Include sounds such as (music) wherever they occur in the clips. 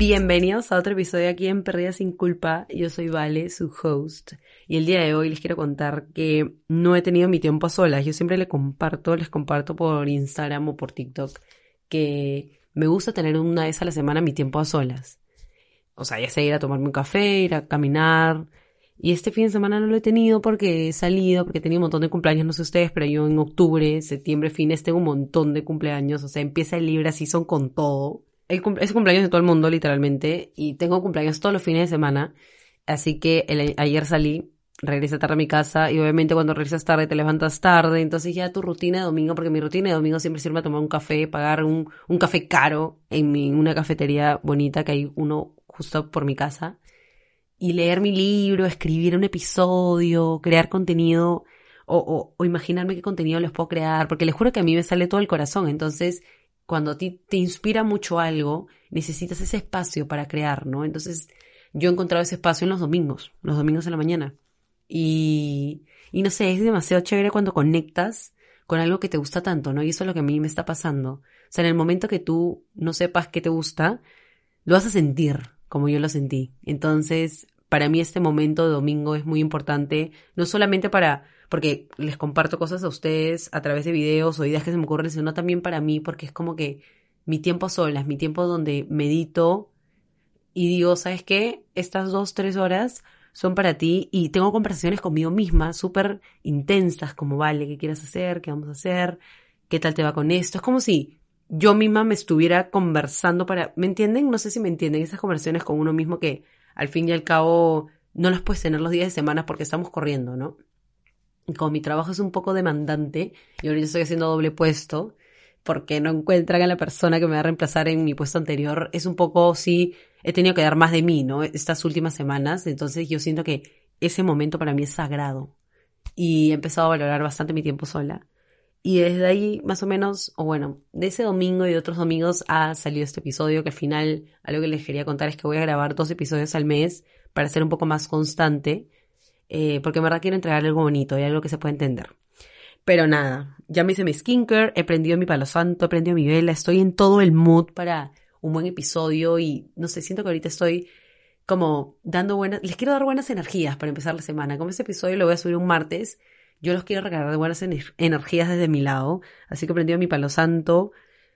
Bienvenidos a otro episodio aquí en Perdida sin Culpa. Yo soy Vale, su host. Y el día de hoy les quiero contar que no he tenido mi tiempo a solas. Yo siempre les comparto, les comparto por Instagram o por TikTok que me gusta tener una vez a la semana mi tiempo a solas. O sea, ya sea ir a tomarme un café, ir a caminar. Y este fin de semana no lo he tenido porque he salido, porque he tenido un montón de cumpleaños, no sé ustedes, pero yo en octubre, septiembre, fines tengo un montón de cumpleaños. O sea, empieza el libre así son con todo el cum- es cumpleaños de todo el mundo, literalmente, y tengo cumpleaños todos los fines de semana, así que ayer salí, regresé tarde a mi casa, y obviamente cuando regresas tarde te levantas tarde, entonces ya tu rutina de domingo, porque mi rutina de domingo siempre sirve a tomar un café, pagar un, un café caro en una cafetería bonita que hay uno justo por mi casa, y leer mi libro, escribir un episodio, crear contenido, o, o, o imaginarme qué contenido les puedo crear, porque les juro que a mí me sale todo el corazón, entonces cuando ti te inspira mucho algo, necesitas ese espacio para crear, ¿no? Entonces, yo he encontrado ese espacio en los domingos, los domingos en la mañana. Y, y no sé, es demasiado chévere cuando conectas con algo que te gusta tanto, ¿no? Y eso es lo que a mí me está pasando. O sea, en el momento que tú no sepas qué te gusta, lo vas a sentir como yo lo sentí. Entonces, para mí este momento de domingo es muy importante, no solamente para, porque les comparto cosas a ustedes a través de videos o ideas que se me ocurren, sino también para mí, porque es como que mi tiempo solas, mi tiempo donde medito y digo, ¿sabes qué? Estas dos, tres horas son para ti y tengo conversaciones conmigo misma súper intensas, como, vale, ¿qué quieres hacer? ¿Qué vamos a hacer? ¿Qué tal te va con esto? Es como si yo misma me estuviera conversando para, ¿me entienden? No sé si me entienden, esas conversaciones con uno mismo que al fin y al cabo no las puedes tener los días de semana porque estamos corriendo, ¿no? Y como mi trabajo es un poco demandante y ahorita estoy haciendo doble puesto porque no encuentran a la persona que me va a reemplazar en mi puesto anterior, es un poco, sí, he tenido que dar más de mí, ¿no? Estas últimas semanas, entonces yo siento que ese momento para mí es sagrado y he empezado a valorar bastante mi tiempo sola. Y desde ahí, más o menos, o bueno, de ese domingo y de otros domingos ha salido este episodio que al final, algo que les quería contar es que voy a grabar dos episodios al mes para ser un poco más constante, eh, porque en verdad quiero entregar algo bonito y algo que se pueda entender. Pero nada, ya me hice mi skincare, he prendido mi palo santo, he prendido mi vela, estoy en todo el mood para un buen episodio y no sé, siento que ahorita estoy como dando buenas, les quiero dar buenas energías para empezar la semana. Como este episodio lo voy a subir un martes, yo los quiero recargar de buenas ener- energías desde mi lado, así que he prendido mi palo santo,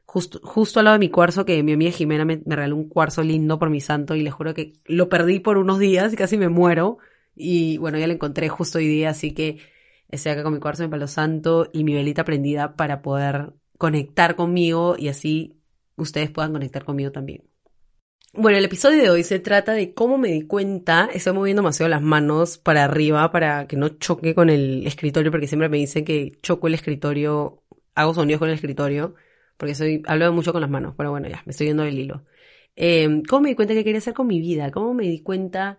justo, justo al lado de mi cuarzo, que mi amiga Jimena me, me regaló un cuarzo lindo por mi santo y les juro que lo perdí por unos días y casi me muero. Y bueno, ya lo encontré justo hoy día, así que estoy acá con mi cuarzo, mi palo santo y mi velita prendida para poder conectar conmigo y así ustedes puedan conectar conmigo también. Bueno, el episodio de hoy se trata de cómo me di cuenta, estoy moviendo demasiado las manos para arriba para que no choque con el escritorio, porque siempre me dicen que choco el escritorio, hago sonidos con el escritorio, porque soy, hablo mucho con las manos, pero bueno, ya, me estoy yendo del hilo. Eh, ¿Cómo me di cuenta que quería hacer con mi vida? ¿Cómo me di cuenta,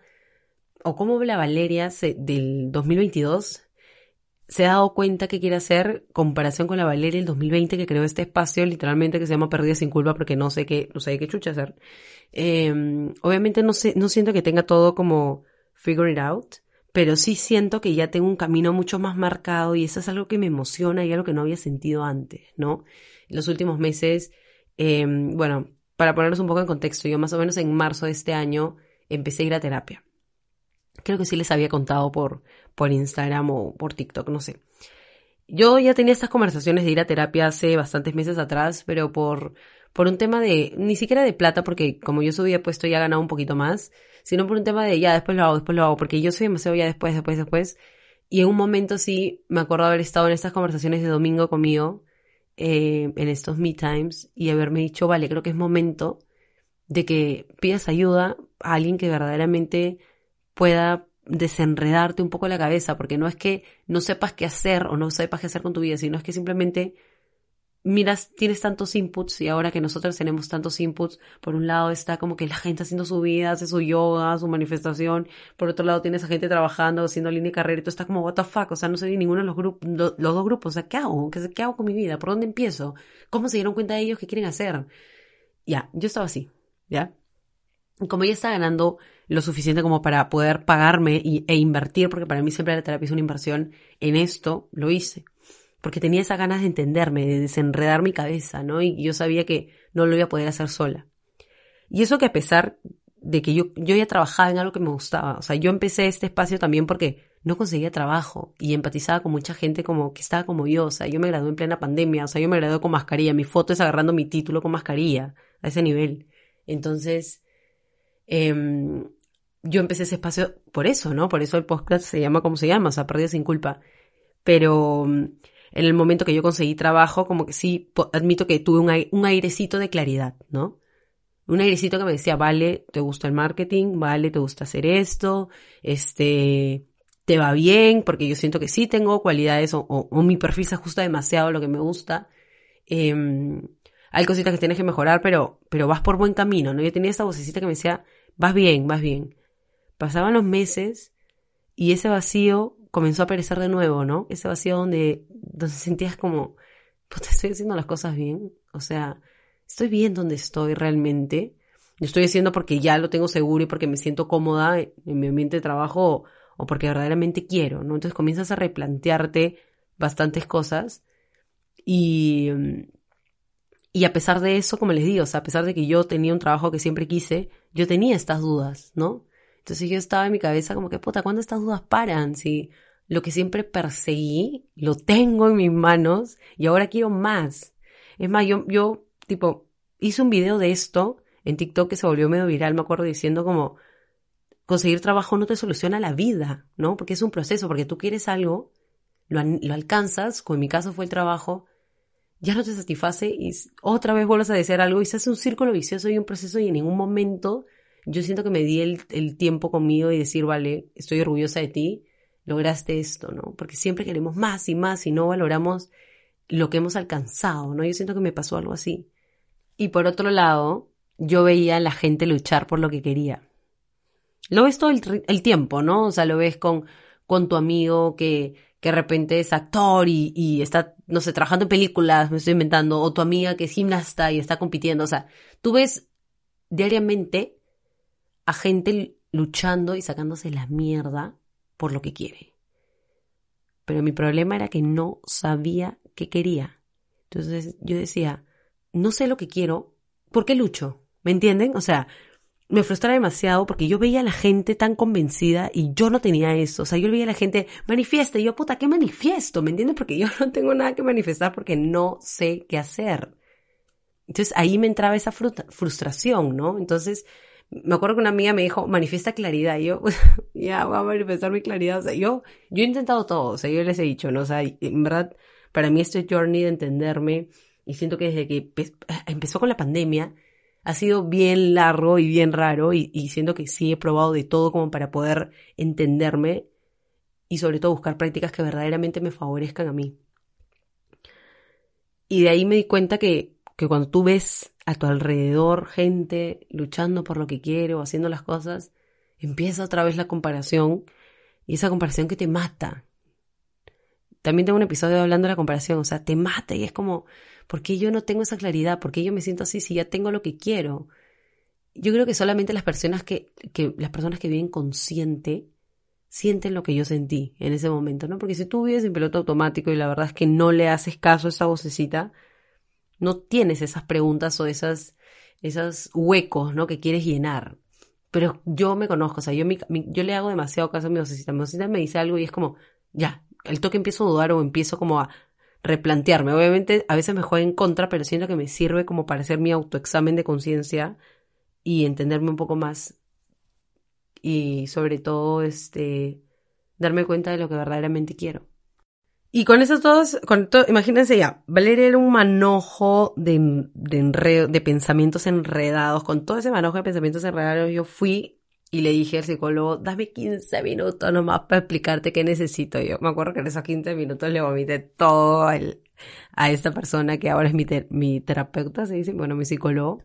o cómo la Valeria se- del 2022 se ha dado cuenta que quiere hacer comparación con la Valeria del 2020 que creó este espacio literalmente que se llama Perdida sin culpa porque no sé qué, no sé qué chucha hacer. Eh, obviamente no sé, no siento que tenga todo como figure it out, pero sí siento que ya tengo un camino mucho más marcado y eso es algo que me emociona y algo que no había sentido antes, ¿no? En los últimos meses, eh, bueno, para ponernos un poco en contexto, yo más o menos en marzo de este año empecé a ir a terapia. Creo que sí les había contado por, por Instagram o por TikTok, no sé. Yo ya tenía estas conversaciones de ir a terapia hace bastantes meses atrás, pero por, por un tema de, ni siquiera de plata, porque como yo subía puesto ya ganaba un poquito más, sino por un tema de ya después lo hago, después lo hago, porque yo soy demasiado ya después, después, después. Y en un momento sí me acuerdo haber estado en estas conversaciones de domingo conmigo, eh, en estos me times, y haberme dicho, vale, creo que es momento de que pidas ayuda a alguien que verdaderamente pueda desenredarte un poco la cabeza, porque no es que no sepas qué hacer o no sepas qué hacer con tu vida, sino es que simplemente miras, tienes tantos inputs y ahora que nosotros tenemos tantos inputs, por un lado está como que la gente haciendo su vida, hace su yoga, su manifestación, por otro lado tienes a gente trabajando, haciendo línea de carrera y tú estás como, what the fuck, o sea, no sé ni ninguno de los grupos, los dos grupos, o sea, ¿qué hago? ¿Qué, ¿Qué hago con mi vida? ¿Por dónde empiezo? ¿Cómo se dieron cuenta de ellos qué quieren hacer? Ya, yo estaba así, ¿ya? Como ya estaba ganando lo suficiente como para poder pagarme y, e invertir, porque para mí siempre la terapia es una inversión, en esto lo hice porque tenía esas ganas de entenderme, de desenredar mi cabeza, ¿no? Y yo sabía que no lo iba a poder hacer sola. Y eso que a pesar de que yo, yo ya trabajaba en algo que me gustaba, o sea, yo empecé este espacio también porque no conseguía trabajo y empatizaba con mucha gente como que estaba como yo, o sea, yo me gradué en plena pandemia, o sea, yo me gradué con mascarilla, mi foto es agarrando mi título con mascarilla, a ese nivel. Entonces, em, yo empecé ese espacio por eso, ¿no? Por eso el podcast se llama como se llama, o sea, Perdido sin culpa. Pero en el momento que yo conseguí trabajo, como que sí, admito que tuve un, airecito de claridad, ¿no? Un airecito que me decía, vale, te gusta el marketing, vale, te gusta hacer esto, este, te va bien, porque yo siento que sí tengo cualidades o, mi perfil se ajusta demasiado a lo que me gusta. Em, hay cositas que tienes que mejorar, pero, pero vas por buen camino, ¿no? Yo tenía esta vocecita que me decía, vas bien, vas bien. Pasaban los meses y ese vacío comenzó a aparecer de nuevo, ¿no? Ese vacío donde, donde sentías como, pues estoy haciendo las cosas bien. O sea, estoy bien donde estoy realmente. Lo estoy haciendo porque ya lo tengo seguro y porque me siento cómoda en mi ambiente de trabajo o porque verdaderamente quiero, ¿no? Entonces comienzas a replantearte bastantes cosas y, y a pesar de eso, como les digo, a pesar de que yo tenía un trabajo que siempre quise, yo tenía estas dudas, ¿no? Entonces yo estaba en mi cabeza como que, puta, ¿cuándo estas dudas paran? Si lo que siempre perseguí, lo tengo en mis manos y ahora quiero más. Es más, yo, yo, tipo, hice un video de esto en TikTok que se volvió medio viral, me acuerdo diciendo como, conseguir trabajo no te soluciona la vida, ¿no? Porque es un proceso, porque tú quieres algo, lo, lo alcanzas, como en mi caso fue el trabajo, ya no te satisface y otra vez vuelves a desear algo y se hace un círculo vicioso y un proceso y en ningún momento yo siento que me di el, el tiempo conmigo y decir, vale, estoy orgullosa de ti, lograste esto, ¿no? Porque siempre queremos más y más y no valoramos lo que hemos alcanzado, ¿no? Yo siento que me pasó algo así. Y por otro lado, yo veía a la gente luchar por lo que quería. Lo ves todo el, tiempo, ¿no? O sea, lo ves con, con tu amigo que, que de repente es actor y, está, no sé, trabajando en películas, me estoy inventando, o tu amiga que es gimnasta y está compitiendo. O sea, tú ves diariamente a gente luchando y sacándose la mierda por lo que quiere. Pero mi problema era que no sabía qué quería. Entonces yo decía, no sé lo que quiero, ¿por qué lucho? ¿Me entienden? O sea, me frustraba demasiado porque yo veía a la gente tan convencida y yo no tenía eso. O sea, yo veía a la gente, manifiesta, y yo, puta, ¿qué manifiesto? ¿Me entiendes? Porque yo (laughs) no tengo nada que manifestar porque no sé qué hacer. Entonces ahí me entraba esa frustración, ¿no? Entonces me acuerdo que una amiga me dijo, manifiesta claridad. Y yo, (laughs) ya, voy a manifestar mi claridad. O sea, yo, yo he intentado todo. O sea, yo les he dicho, ¿no? O sea, en verdad, para mí este journey de entenderme, y siento que desde que empezó con la pandemia, ha sido bien largo y bien raro, y, siento que sí he probado de todo como para poder entenderme y sobre todo buscar prácticas que verdaderamente me favorezcan a mí. Y de ahí me di cuenta que que cuando tú ves a tu alrededor gente luchando por lo que quiere o haciendo las cosas, empieza otra vez la comparación y esa comparación que te mata. También tengo un episodio hablando de la comparación, o sea, te mata y es como, ¿por qué yo no tengo esa claridad? ¿Por qué yo me siento así si ya tengo lo que quiero? Yo creo que solamente las personas que, que las personas que viven consciente sienten lo que yo sentí en ese momento, ¿no? Porque si tú vives en piloto automático y la verdad es que no le haces caso a esa vocecita, no tienes esas preguntas o esas, esos huecos, ¿no? Que quieres llenar. Pero yo me conozco, o sea, yo, yo le hago demasiado caso a mi vocecita. Mi vocecita me dice algo y es como, ya, el toque empiezo a dudar o empiezo como a replantearme. Obviamente a veces me juega en contra, pero siento que me sirve como para hacer mi autoexamen de conciencia y entenderme un poco más y sobre todo este darme cuenta de lo que verdaderamente quiero. Y con esos todos, con todo, imagínense ya, Valeria era un manojo de, de, de pensamientos enredados, con todo ese manojo de pensamientos enredados yo fui y le dije al psicólogo, dame 15 minutos nomás para explicarte qué necesito yo. Me acuerdo que en esos 15 minutos le vomité todo el, a esta persona que ahora es mi, mi terapeuta, se dice, bueno, mi psicólogo.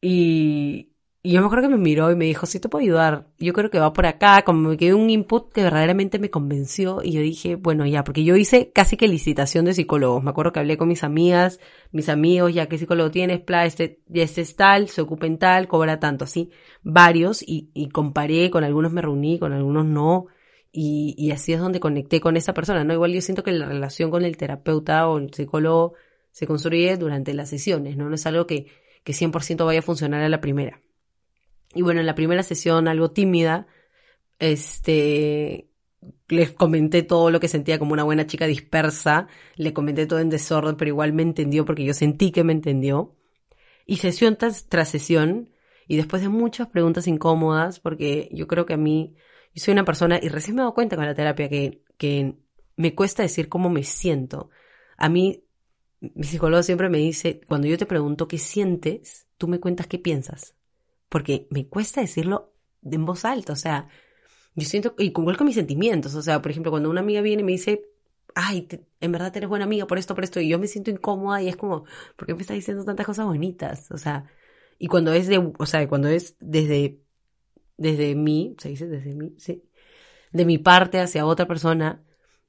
Y, y yo me acuerdo que me miró y me dijo, sí te puedo ayudar. Yo creo que va por acá, como me quedó un input que verdaderamente me convenció y yo dije, bueno, ya, porque yo hice casi que licitación de psicólogos. Me acuerdo que hablé con mis amigas, mis amigos, ya qué psicólogo tienes, pla, este, este es tal, se ocupa en tal, cobra tanto, así, varios y, y comparé, con algunos me reuní, con algunos no. Y, y así es donde conecté con esa persona, ¿no? Igual yo siento que la relación con el terapeuta o el psicólogo se construye durante las sesiones, ¿no? No es algo que, que 100% vaya a funcionar a la primera. Y bueno, en la primera sesión, algo tímida, este, les comenté todo lo que sentía como una buena chica dispersa, le comenté todo en desorden, pero igual me entendió porque yo sentí que me entendió. Y sesión tras, tras sesión, y después de muchas preguntas incómodas, porque yo creo que a mí, yo soy una persona, y recién me he dado cuenta con la terapia que, que me cuesta decir cómo me siento. A mí, mi psicólogo siempre me dice, cuando yo te pregunto qué sientes, tú me cuentas qué piensas porque me cuesta decirlo en voz alta, o sea, yo siento, y igual con mis sentimientos, o sea, por ejemplo, cuando una amiga viene y me dice, ay, en verdad eres buena amiga por esto, por esto, y yo me siento incómoda y es como, ¿por qué me estás diciendo tantas cosas bonitas? O sea, y cuando es de, o sea, cuando es desde, desde mí, se dice desde mí, sí, de mi parte hacia otra persona,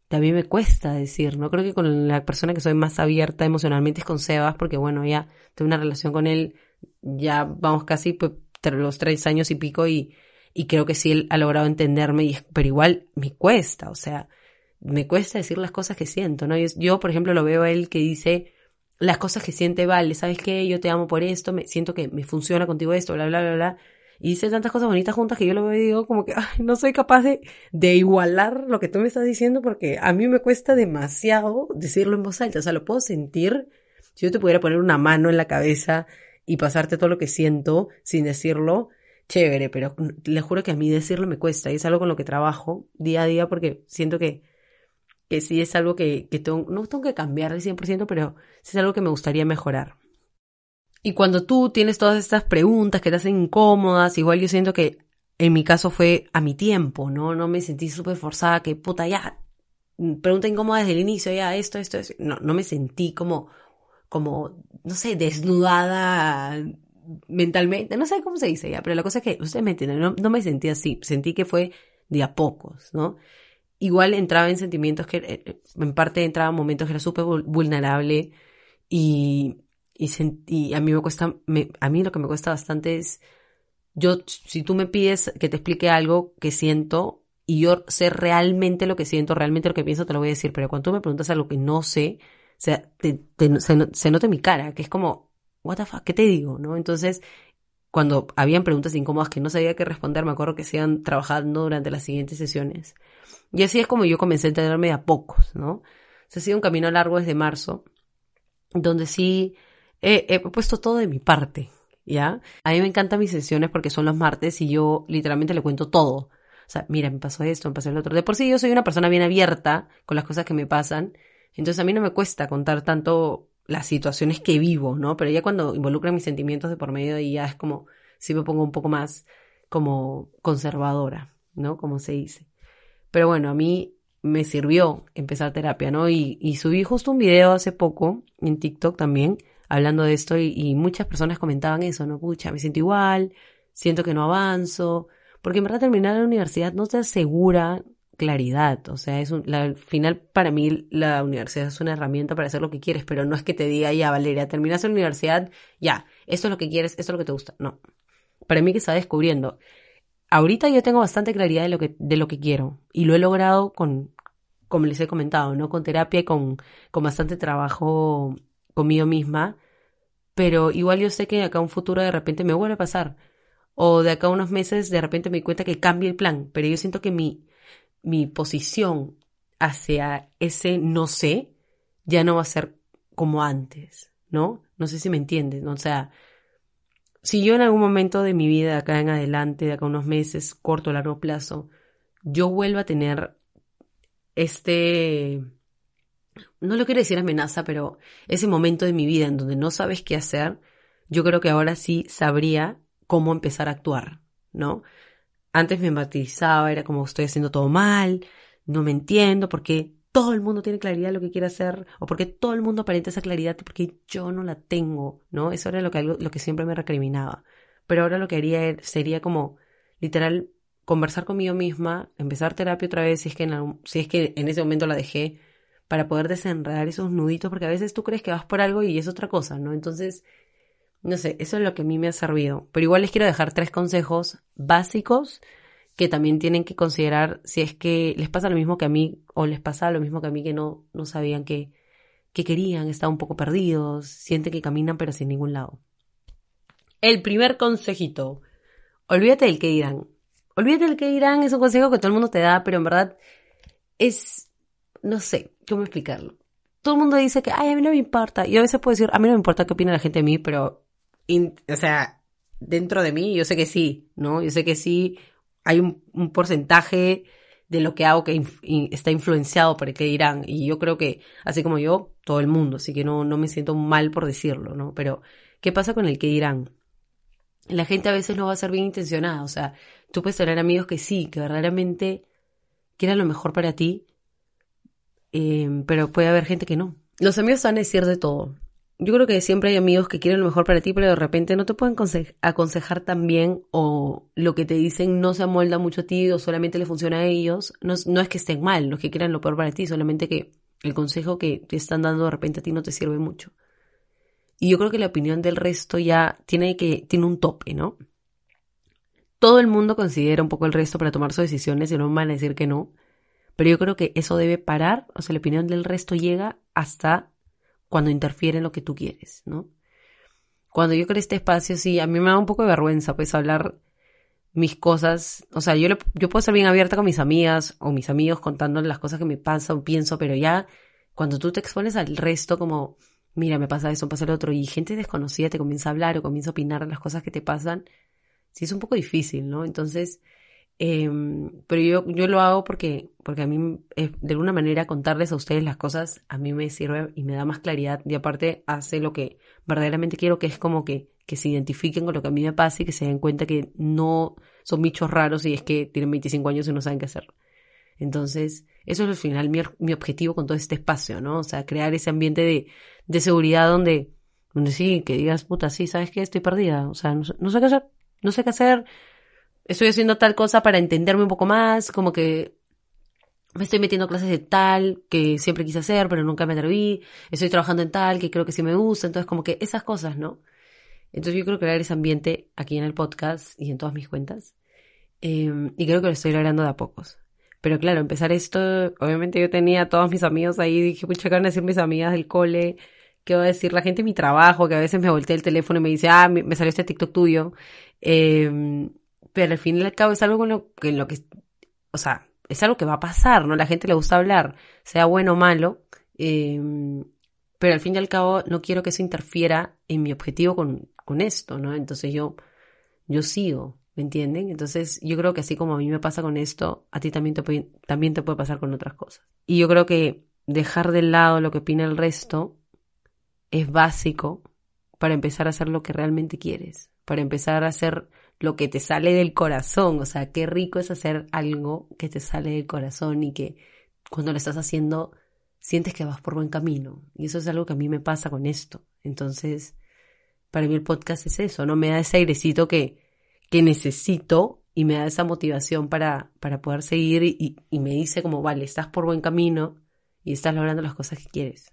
también me cuesta decir, ¿no? Creo que con la persona que soy más abierta emocionalmente es con Sebas, porque bueno, ya tengo una relación con él, ya vamos casi pues, los tres años y pico y, y creo que sí él ha logrado entenderme, y, pero igual me cuesta, o sea, me cuesta decir las cosas que siento, ¿no? Yo, por ejemplo, lo veo a él que dice las cosas que siente, vale, ¿sabes qué? Yo te amo por esto, me siento que me funciona contigo esto, bla, bla, bla, bla. Y dice tantas cosas bonitas juntas que yo lo veo como que ay, no soy capaz de, de igualar lo que tú me estás diciendo porque a mí me cuesta demasiado decirlo en voz alta. O sea, lo puedo sentir. Si yo te pudiera poner una mano en la cabeza y pasarte todo lo que siento sin decirlo, chévere, pero le juro que a mí decirlo me cuesta y es algo con lo que trabajo día a día porque siento que, que sí es algo que, que tengo, no tengo que cambiar al 100%, pero sí es algo que me gustaría mejorar. Y cuando tú tienes todas estas preguntas que te hacen incómodas, igual yo siento que en mi caso fue a mi tiempo, ¿no? No me sentí súper forzada, que puta, ya, pregunta incómoda desde el inicio, ya, esto, esto, esto. No, no me sentí como como, no sé, desnudada mentalmente, no sé cómo se dice ya, pero la cosa es que, ustedes me entienden, no, me sentí así, sentí que fue de a pocos, ¿no? Igual entraba en sentimientos que, eh, en parte entraba en momentos que era súper vulnerable y, y, a mí me cuesta, a mí lo que me cuesta bastante es, yo, si tú me pides que te explique algo que siento y yo sé realmente lo que siento, realmente lo que pienso, te lo voy a decir, pero cuando tú me preguntas algo que no sé, sea, se, nota en mi cara, que es como, what the fuck, ¿qué te digo? ¿No? Entonces, cuando habían preguntas incómodas que no sabía qué responder, me acuerdo que se iban trabajando durante las siguientes sesiones. Y así es como yo comencé a entenderme de a pocos, ¿no? O sea, ha sido un camino largo desde marzo, donde sí he, puesto todo de mi parte, ¿ya? A mí me encantan mis sesiones porque son los martes y yo literalmente le cuento todo. O sea, mira, me pasó esto, me pasó el otro. De por sí yo soy una persona bien abierta con las cosas que me pasan entonces a mí no me cuesta contar tanto las situaciones que vivo, ¿no? Pero ya cuando involucran mis sentimientos de por medio y ya es como, sí me pongo un poco más como conservadora, ¿no? Como se dice. Pero bueno, a mí me sirvió empezar terapia, ¿no? Y, y subí justo un video hace poco en TikTok también, hablando de esto, y, y, muchas personas comentaban eso, ¿no? Pucha, me siento igual, siento que no avanzo, porque en verdad terminar la universidad no te asegura claridad. O sea, es un, la, al final para mí la universidad es una herramienta para hacer lo que quieres, pero no es que te diga, ya Valeria, terminas la universidad, ya, esto es lo que quieres, esto es lo que te gusta. No. Para mí que está descubriendo. Ahorita yo tengo bastante claridad de lo que, de lo que quiero y lo he logrado con, como les he comentado, ¿no? Con terapia y con, con bastante trabajo conmigo misma. Pero igual yo sé que de acá un futuro de repente me vuelve a pasar. O de acá a unos meses de repente me doy cuenta que cambie el plan. Pero yo siento que mi, mi posición hacia ese no sé ya no va a ser como antes, ¿no? No sé si me entiendes, ¿no? O sea, si yo en algún momento de mi vida, de acá en adelante, de acá unos meses, corto o largo plazo, yo vuelvo a tener este, no lo quiero decir amenaza, pero ese momento de mi vida en donde no sabes qué hacer, yo creo que ahora sí sabría cómo empezar a actuar, ¿no? Antes me matizaba, era como estoy haciendo todo mal, no me entiendo, porque todo el mundo tiene claridad de lo que quiere hacer, o porque todo el mundo aparenta esa claridad porque yo no la tengo, ¿no? Eso era lo que, lo que siempre me recriminaba. Pero ahora lo que haría sería como, literal, conversar conmigo misma, empezar terapia otra vez, si es que en, si es que en ese momento la dejé, para poder desenredar esos nuditos, porque a veces tú crees que vas por algo y es otra cosa, ¿no? Entonces, no sé, eso es lo que a mí me ha servido. Pero igual les quiero dejar tres consejos básicos que también tienen que considerar si es que les pasa lo mismo que a mí o les pasa lo mismo que a mí que no, no sabían que, que querían, estaban un poco perdidos, sienten que caminan pero sin ningún lado. El primer consejito, olvídate del que dirán. Olvídate del que dirán, es un consejo que todo el mundo te da, pero en verdad es, no sé, ¿cómo explicarlo? Todo el mundo dice que, ay, a mí no me importa. Y a veces puedo decir, a mí no me importa qué opina la gente de mí, pero, o sea, dentro de mí, yo sé que sí, ¿no? Yo sé que sí, hay un, porcentaje de lo que hago que está influenciado por el que dirán. Y yo creo que, así como yo, todo el mundo, así que no, no me siento mal por decirlo, ¿no? Pero, ¿qué pasa con el que dirán? La gente a veces no va a ser bien intencionada, o sea, tú puedes tener amigos que sí, que verdaderamente quieran lo mejor para ti, eh, pero puede haber gente que no. Los amigos van a decir de todo yo creo que siempre hay amigos que quieren lo mejor para ti, pero de repente no te pueden aconsejar tan bien o lo que te dicen no se amolda mucho a ti o solamente le funciona a ellos. No, no es que estén mal, los que quieran lo peor para ti, solamente que el consejo que te están dando de repente a ti no te sirve mucho. Y yo creo que la opinión del resto ya tiene que tiene un tope, ¿no? Todo el mundo considera un poco el resto para tomar sus decisiones y no van a decir que no. Pero yo creo que eso debe parar, o sea, la opinión del resto llega hasta cuando interfiere en lo que tú quieres, ¿no? Cuando yo creo este espacio, sí, a mí me da un poco de vergüenza, pues, hablar mis cosas, o sea, yo, yo puedo ser bien abierta con mis amigas o mis amigos contando las cosas que me pasan o pienso, pero ya cuando tú te expones al resto como, mira, me pasa eso, me pasa lo otro, y gente desconocida te comienza a hablar o comienza a opinar las cosas que te pasan, sí es un poco difícil, ¿no? Entonces, Em, pero yo, yo lo hago porque, porque a mí, eh, de alguna manera, contarles a ustedes las cosas a mí me sirve y me da más claridad. Y aparte, hace lo que verdaderamente quiero, que es como que, que se identifiquen con lo que a mí me pasa y que se den cuenta que no son bichos raros y es que tienen 25 años y no saben qué hacer. Entonces, eso es al final mi, mi objetivo con todo este espacio, ¿no? O sea, crear ese ambiente de, de seguridad donde, donde sí, que digas, puta, sí, ¿sabes qué? Estoy perdida. O sea, no, no sé qué hacer. No sé qué hacer estoy haciendo tal cosa para entenderme un poco más, como que me estoy metiendo clases de tal que siempre quise hacer, pero nunca me atreví, estoy trabajando en tal que creo que sí me gusta, entonces como que esas cosas, ¿no? Entonces yo creo crear ese ambiente aquí en el podcast y en todas mis cuentas. Em, y creo que lo estoy logrando de a pocos. Pero claro, empezar esto, obviamente yo tenía a todos mis amigos ahí, dije, pucha, ¿qué van a decir mis amigas del cole? ¿Qué va a decir la gente de mi trabajo? Que a veces me volteé el teléfono y me dice, ah, me salió este TikTok tuyo. Eh, pero al fin y al cabo es algo con lo, que, lo que, o sea, es algo que va a pasar, ¿no? La gente le gusta hablar, sea bueno o malo, em, pero al fin y al cabo no quiero que eso interfiera en mi objetivo con, con esto, ¿no? Entonces yo, yo sigo, ¿me entienden? Entonces yo creo que así como a mí me pasa con esto, a ti también te también te puede pasar con otras cosas. Y yo creo que dejar de lado lo que opina el resto es básico para empezar a hacer lo que realmente quieres, para empezar a hacer lo que te sale del corazón. O sea, qué rico es hacer algo que te sale del corazón y que cuando lo estás haciendo sientes que vas por buen camino. Y eso es algo que a mí me pasa con esto. Entonces, para mí el podcast es eso, ¿no? Me da ese airecito que, que necesito y me da esa motivación para, para poder seguir y, y me dice como, vale, estás por buen camino y estás logrando las cosas que quieres.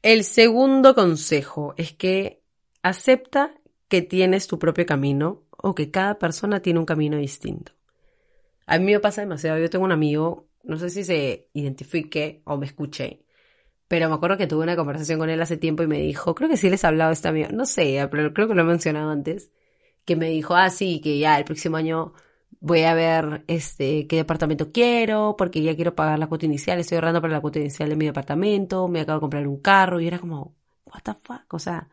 El segundo consejo es que acepta que tienes tu propio camino o que cada persona tiene un camino distinto. A mí me pasa demasiado. Yo tengo un amigo, no sé si se identifique o me escuche, pero me acuerdo que tuve una conversación con él hace tiempo y me dijo, creo que sí les he hablado este amigo, no sé, pero creo que lo he mencionado antes, que me dijo, ah, sí, que ya el próximo año voy a ver este qué departamento quiero, porque ya quiero pagar la cuota inicial, estoy ahorrando para la cuota inicial de mi departamento, me acabo de comprar un carro, y era como, what the fuck, o sea,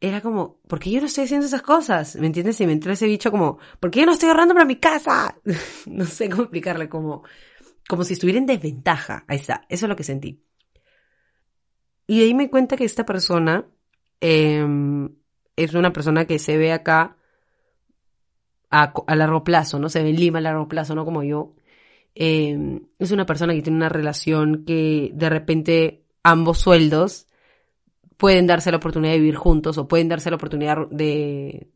era como, ¿por qué yo no estoy haciendo esas cosas? ¿Me entiendes? Y me entró ese bicho como, ¿por qué yo no estoy ahorrando para mi casa? (laughs) no sé cómo explicarle, como, como si estuviera en desventaja. Ahí está, eso es lo que sentí. Y ahí me cuenta que esta persona em, es una persona que se ve acá a, a largo plazo, ¿no? Se ve en Lima a largo plazo, no como yo. Eh, es una persona que tiene una relación que de repente ambos sueldos pueden darse la oportunidad de vivir juntos o pueden darse la oportunidad de,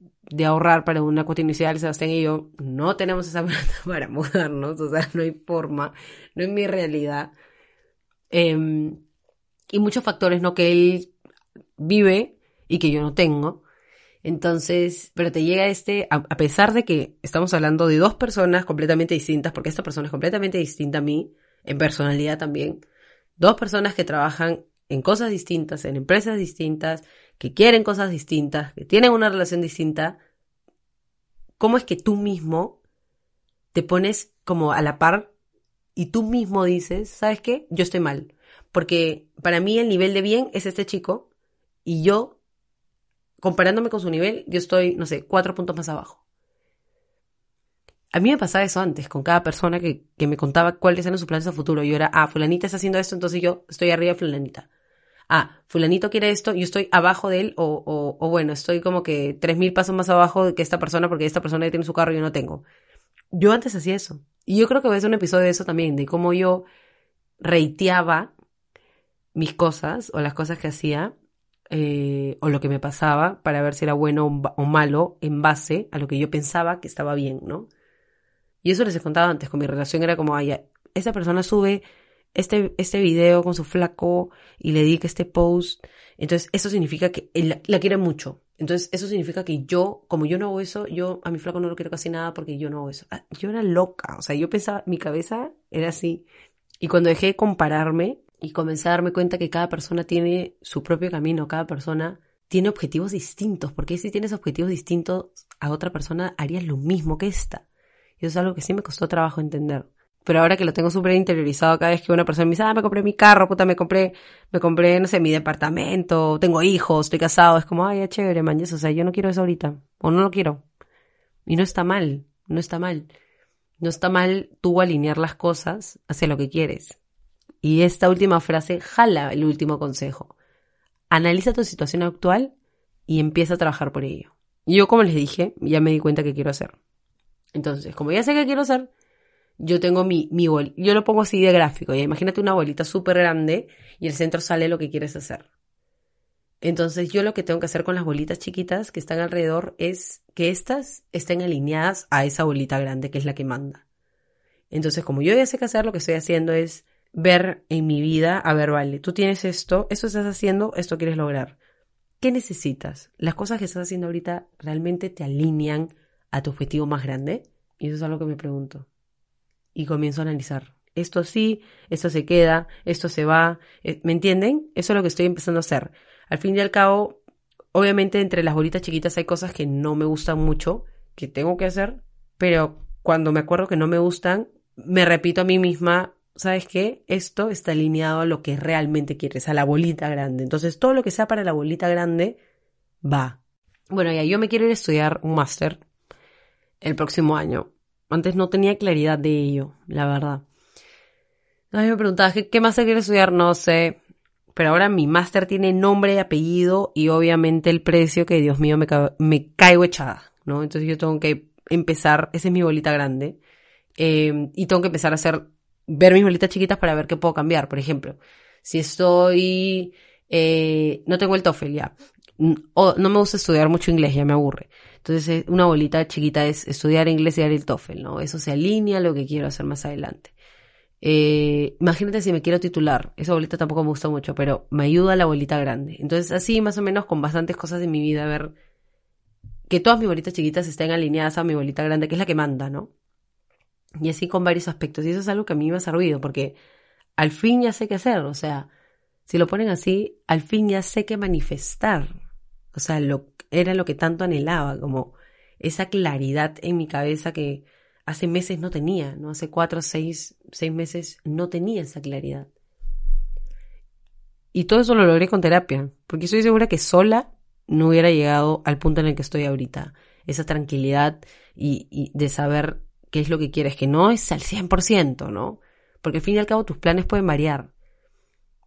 ahorrar para una inicial. Sebastián y yo no tenemos esa (laughs) plata para mudarnos, o sea, no hay forma, no es mi realidad. Eh, y muchos factores, ¿no? Que él vive y que yo no tengo. Entonces, pero te llega este, a, pesar de que estamos hablando de dos personas completamente distintas, porque esta persona es completamente distinta a mí, en personalidad también, dos personas que trabajan en cosas distintas, en empresas distintas, que quieren cosas distintas, que tienen una relación distinta, ¿cómo es que tú mismo te pones como a la par y tú mismo dices, ¿sabes qué? Yo estoy mal. Porque para mí el nivel de bien es este chico y yo comparándome con su nivel, yo estoy, no sé, cuatro puntos más abajo. A mí me pasaba eso antes, con cada persona que, me contaba cuáles eran sus planes a futuro. Yo era, ah, fulanita está haciendo esto, entonces yo estoy arriba de fulanita. Ah, fulanito quiere esto, yo estoy abajo de él, o, bueno, estoy como que tres mil pasos más abajo que esta persona, porque esta persona ya tiene su carro y yo no tengo. Yo antes hacía eso. Y yo creo que voy a hacer un episodio de eso también, de cómo yo reiteaba mis cosas o las cosas que hacía eh, o lo que me pasaba para ver si era bueno o malo en base a lo que yo pensaba que estaba bien, ¿no? Y eso les he contado antes, con mi relación era como, ay, esa persona sube este, este video con su flaco y le dedica este post, entonces eso significa que él la quiere mucho. Entonces eso significa que yo, como yo no hago eso, yo a mi flaco no lo quiero casi nada porque yo no hago eso. Ah, yo era loca, o sea, yo pensaba, mi cabeza era así. Y cuando dejé de compararme, y comencé a darme cuenta que cada persona tiene su propio camino, cada persona tiene objetivos distintos, porque si tienes objetivos distintos a otra persona harías lo mismo que esta. Y eso es algo que sí me costó trabajo entender. Pero ahora que lo tengo súper interiorizado, cada vez que una persona me dice, ah, me compré mi carro, puta, me compré, me compré, no sé, mi departamento, tengo hijos, estoy casado, es como, ay, ya chévere, man, o sea, yo no quiero eso ahorita, o no lo quiero. Y no está mal, no está mal. No está mal tú alinear las cosas hacia lo que quieres. Y esta última frase jala el último consejo. Analiza tu situación actual y empieza a trabajar por ello. Y yo, como les dije, ya me di cuenta que quiero hacer. Entonces, como ya sé que quiero hacer, yo tengo mi, mi bol, yo lo pongo así de gráfico. Ya imagínate una bolita súper grande y el centro sale lo que quieres hacer. Entonces, yo lo que tengo que hacer con las bolitas chiquitas que están alrededor es que estas estén alineadas a esa bolita grande que es la que manda. Entonces, como yo ya sé qué hacer, lo que estoy haciendo es ver en mi vida, a ver, vale, tú tienes esto, esto estás haciendo, esto quieres lograr. ¿Qué necesitas? ¿Las cosas que estás haciendo ahorita realmente te alinean a tu objetivo más grande? Y eso es algo que me pregunto. Y comienzo a analizar. Esto sí, esto se queda, esto se va. Eh, ¿Me entienden? Eso es lo que estoy empezando a hacer. Al fin y al cabo, obviamente entre las bolitas chiquitas hay cosas que no me gustan mucho, que tengo que hacer, pero cuando me acuerdo que no me gustan, me repito a mí misma, ¿sabes qué? Esto está alineado a lo que realmente quieres, a la bolita grande. Entonces, todo lo que sea para la bolita grande va. Bueno, ya yo me quiero ir a estudiar un máster el próximo año. Antes no tenía claridad de ello, la verdad. A mí me preguntaba, ¿qué, qué máster quiero estudiar? No sé. Pero ahora mi máster tiene nombre y apellido y obviamente el precio que, Dios mío, me, ca me caigo echada, ¿no? Entonces yo tengo que empezar, esa es mi bolita grande, eh, y tengo que empezar a hacer ver mis bolitas chiquitas para ver qué puedo cambiar. Por ejemplo, si estoy, eh, no tengo el TOEFL ya, o no me gusta estudiar mucho inglés, ya me aburre. Entonces, eh, una bolita chiquita es estudiar inglés y dar el TOEFL, ¿no? Eso se alinea a lo que quiero hacer más adelante. Eh, imagínate si me quiero titular, esa bolita tampoco me gusta mucho, pero me ayuda la bolita grande. Entonces, así más o menos con bastantes cosas de mi vida, a ver que todas mis bolitas chiquitas estén alineadas a mi bolita grande, que es la que manda, ¿no? Y así con varios aspectos. Y eso es algo que a mí me ha servido, porque al fin ya sé qué hacer. O sea, si lo ponen así, al fin ya sé qué manifestar. O sea, lo, era lo que tanto anhelaba, como esa claridad en mi cabeza que hace meses no tenía, ¿no? Hace cuatro, seis, seis meses no tenía esa claridad. Y todo eso lo logré con terapia, porque estoy segura que sola no hubiera llegado al punto en el que estoy ahorita. Esa tranquilidad y, y de saber qué es lo que quieres, que no es al 100%, ¿no? Porque al fin y al cabo tus planes pueden variar,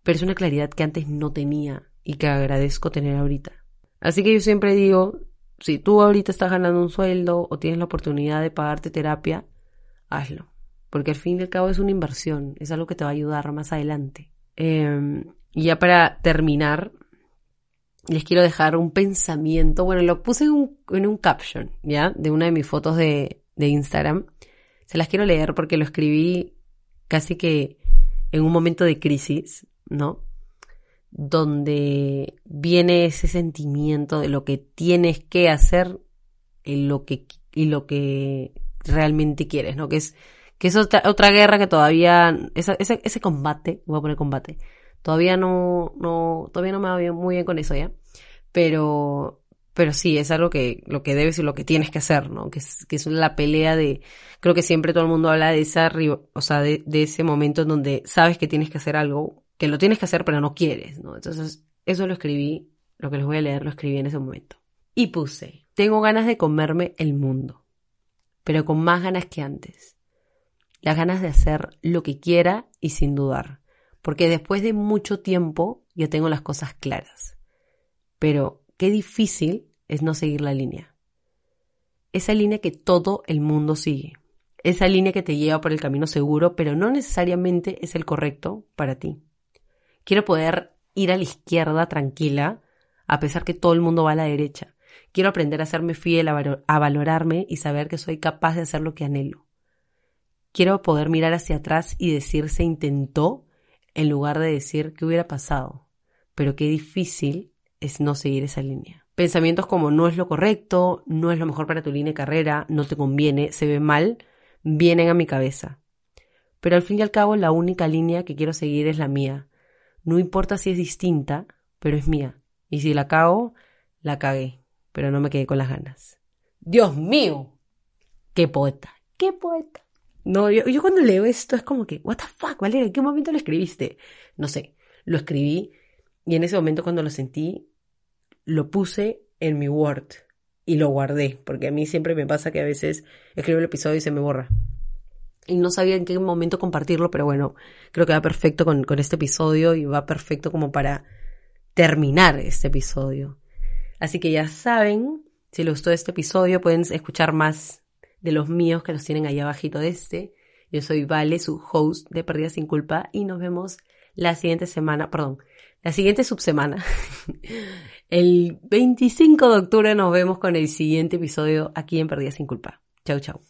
pero es una claridad que antes no tenía y que agradezco tener ahorita. Así que yo siempre digo, si tú ahorita estás ganando un sueldo o tienes la oportunidad de pagarte terapia, hazlo. Porque al fin y al cabo es una inversión, es algo que te va a ayudar más adelante. Eh, y ya para terminar, les quiero dejar un pensamiento. Bueno, lo puse en un, en un caption, ¿ya? De una de mis fotos de, de Instagram. Se las quiero leer porque lo escribí casi que en un momento de crisis, ¿no? Donde viene ese sentimiento de lo que tienes que hacer y lo que, y lo que realmente quieres, ¿no? Que es, que es otra, otra guerra que todavía, esa, ese, ese combate, voy a poner combate, todavía no, no, todavía no me va bien, muy bien con eso ya, pero, pero sí, es algo que, lo que debes y lo que tienes que hacer, ¿no? Que es, que es la pelea de, creo que siempre todo el mundo habla de esa, o sea, de, de ese momento en donde sabes que tienes que hacer algo, que lo tienes que hacer pero no quieres, ¿no? Entonces, eso lo escribí, lo que les voy a leer lo escribí en ese momento. Y puse, tengo ganas de comerme el mundo, pero con más ganas que antes. Las ganas de hacer lo que quiera y sin dudar, porque después de mucho tiempo ya tengo las cosas claras. Pero qué difícil es no seguir la línea. Esa línea que todo el mundo sigue. Esa línea que te lleva por el camino seguro, pero no necesariamente es el correcto para ti. Quiero poder ir a la izquierda tranquila, a pesar que todo el mundo va a la derecha. Quiero aprender a serme fiel, a, valorarme y saber que soy capaz de hacer lo que anhelo. Quiero poder mirar hacia atrás y decir se intentó en lugar de decir qué hubiera pasado. Pero qué difícil es no seguir esa línea. Pensamientos como no es lo correcto, no es lo mejor para tu línea de carrera, no te conviene, se ve mal, vienen a mi cabeza. Pero al fin y al cabo la única línea que quiero seguir es la mía. No importa si es distinta, pero es mía. Y si la cago, la cagué, pero no me quedé con las ganas. Dios mío, qué poeta, qué poeta. No, yo, yo cuando leo esto es como que, what the fuck, Valeria, ¿en qué momento lo escribiste? No sé, lo escribí y en ese momento cuando lo sentí, lo puse en mi Word y lo guardé, porque a mí siempre me pasa que a veces escribo el episodio y se me borra. Y no sabía en qué momento compartirlo, pero bueno, creo que va perfecto con, con este episodio y va perfecto como para terminar este episodio. Así que ya saben, si les gustó este episodio, pueden escuchar más de los míos que los tienen ahí abajito de este. Yo soy Vale, su host de Perdida sin Culpa, y nos vemos la siguiente semana, perdón, la siguiente subsemana. (laughs) El 25 de octubre nos vemos con el siguiente episodio aquí en Perdida sin Culpa. Chau, chau.